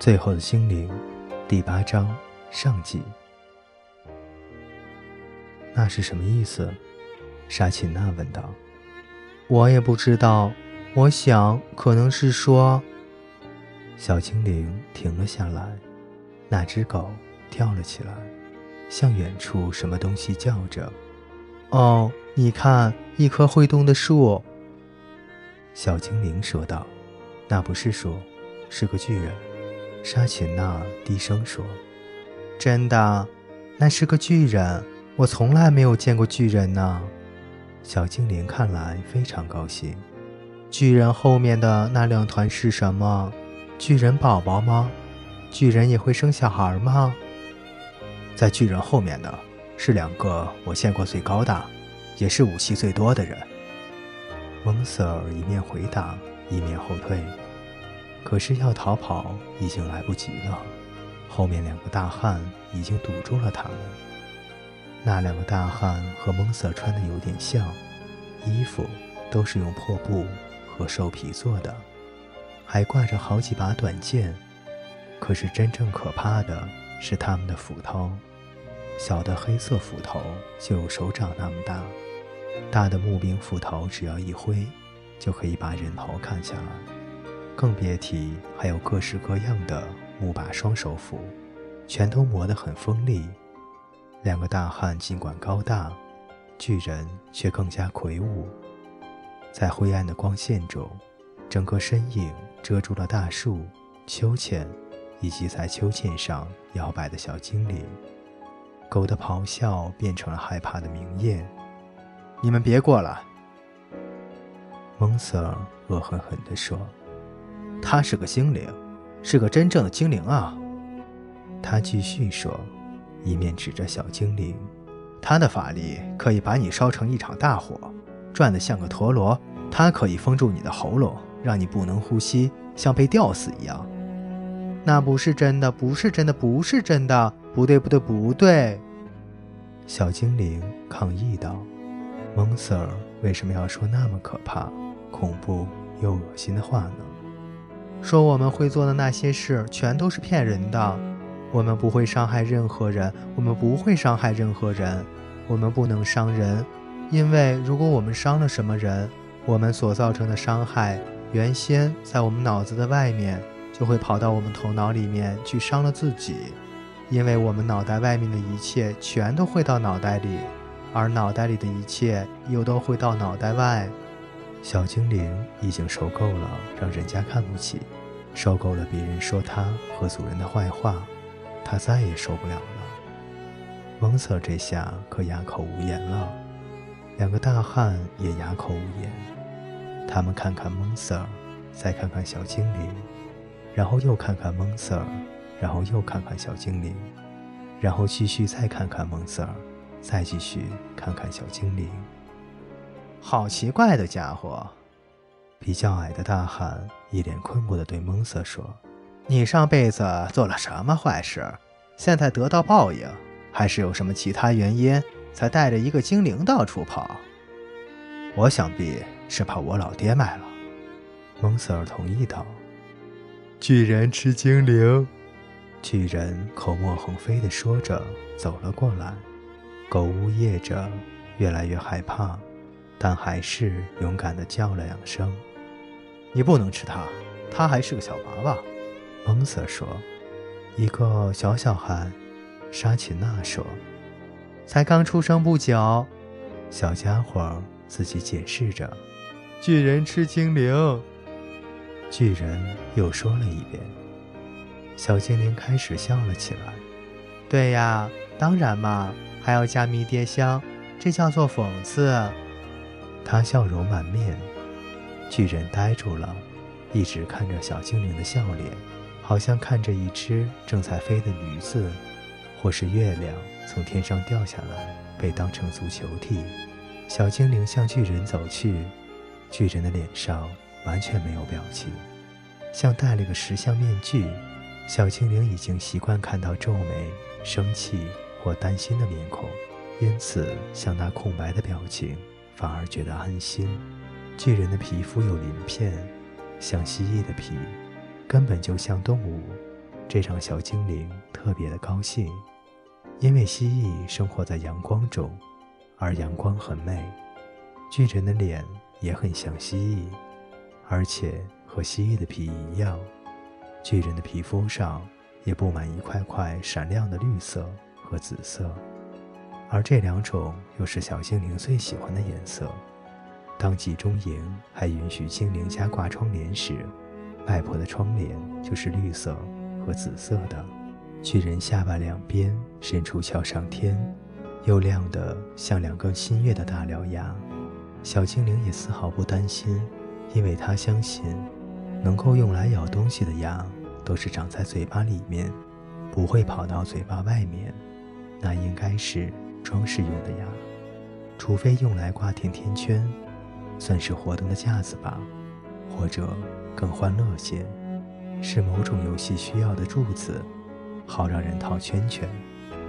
最后的精灵，第八章上集。那是什么意思？沙琴娜问道。我也不知道，我想可能是说。小精灵停了下来，那只狗跳了起来，向远处什么东西叫着。哦，你看，一棵会动的树。小精灵说道：“那不是树，是个巨人。”沙琴娜低声说：“真的，那是个巨人。我从来没有见过巨人呢。”小精灵看来非常高兴。巨人后面的那两团是什么？巨人宝宝吗？巨人也会生小孩吗？在巨人后面的是两个我见过最高大，也是武器最多的人。蒙瑟尔一面回答，一面后退。可是要逃跑已经来不及了，后面两个大汉已经堵住了他们。那两个大汉和蒙瑟穿的有点像，衣服都是用破布和兽皮做的，还挂着好几把短剑。可是真正可怕的是他们的斧头，小的黑色斧头就有手掌那么大，大的木柄斧头只要一挥，就可以把人头砍下来。更别提还有各式各样的木把双手斧，全都磨得很锋利。两个大汉尽管高大，巨人却更加魁梧。在灰暗的光线中，整个身影遮住了大树、秋千，以及在秋千上摇摆的小精灵。狗的咆哮变成了害怕的鸣咽。你们别过来！蒙瑟尔恶狠狠地说。他是个精灵，是个真正的精灵啊！他继续说，一面指着小精灵：“他的法力可以把你烧成一场大火，转得像个陀螺。他可以封住你的喉咙，让你不能呼吸，像被吊死一样。”那不是真的，不是真的，不是真的！不对，不对，不对！小精灵抗议道：“蒙 Sir 为什么要说那么可怕、恐怖又恶心的话呢？”说我们会做的那些事全都是骗人的，我们不会伤害任何人，我们不会伤害任何人，我们不能伤人，因为如果我们伤了什么人，我们所造成的伤害原先在我们脑子的外面，就会跑到我们头脑里面去伤了自己，因为我们脑袋外面的一切全都会到脑袋里，而脑袋里的一切又都会到脑袋外。小精灵已经受够了让人家看不起，受够了别人说他和主人的坏话，他再也受不了了。蒙瑟这下可哑口无言了，两个大汉也哑口无言。他们看看蒙瑟，再看看小精灵，然后又看看蒙瑟，然后又看看小精灵，然后继续再看看蒙瑟，再继续看看小精灵。好奇怪的家伙！比较矮的大汉一脸困惑地对蒙瑟说：“你上辈子做了什么坏事？现在得到报应，还是有什么其他原因才带着一个精灵到处跑？”我想必是怕我老爹卖了。蒙瑟尔同意道：“巨人吃精灵。”巨人口沫横飞地说着，走了过来。狗呜咽着，越来越害怕。但还是勇敢地叫了两声。你不能吃它，它还是个小娃娃。蒙瑟说：“一个小小孩。”沙琪娜说：“才刚出生不久。”小家伙自己解释着：“巨人吃精灵。”巨人又说了一遍。小精灵开始笑了起来：“对呀，当然嘛，还要加迷迭香，这叫做讽刺。”他笑容满面，巨人呆住了，一直看着小精灵的笑脸，好像看着一只正在飞的驴子，或是月亮从天上掉下来被当成足球踢。小精灵向巨人走去，巨人的脸上完全没有表情，像戴了个石像面具。小精灵已经习惯看到皱眉、生气或担心的面孔，因此像那空白的表情。反而觉得安心。巨人的皮肤有鳞片，像蜥蜴的皮，根本就像动物。这让小精灵特别的高兴，因为蜥蜴生活在阳光中，而阳光很美。巨人的脸也很像蜥蜴，而且和蜥蜴的皮一样。巨人的皮肤上也布满一块块闪亮的绿色和紫色，而这两种又是小精灵最喜欢的颜色。当集中营还允许精灵家挂窗帘时，外婆的窗帘就是绿色。和紫色的巨人下巴两边伸出翘上天，又亮得像两根新月的大獠牙。小精灵也丝毫不担心，因为他相信，能够用来咬东西的牙都是长在嘴巴里面，不会跑到嘴巴外面。那应该是装饰用的呀，除非用来挂甜甜圈，算是活动的架子吧，或者更欢乐些。是某种游戏需要的柱子，好让人套圈圈。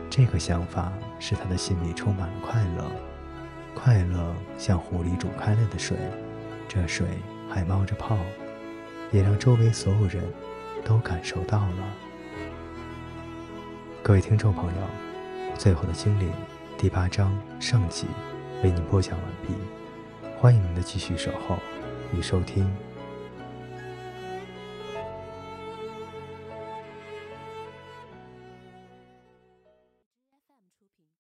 这个想法使他的心里充满了快乐，快乐像壶里煮开了的水，这水还冒着泡，也让周围所有人都感受到了。各位听众朋友，《最后的精灵》第八章上集为您播讲完毕，欢迎您的继续守候与收听。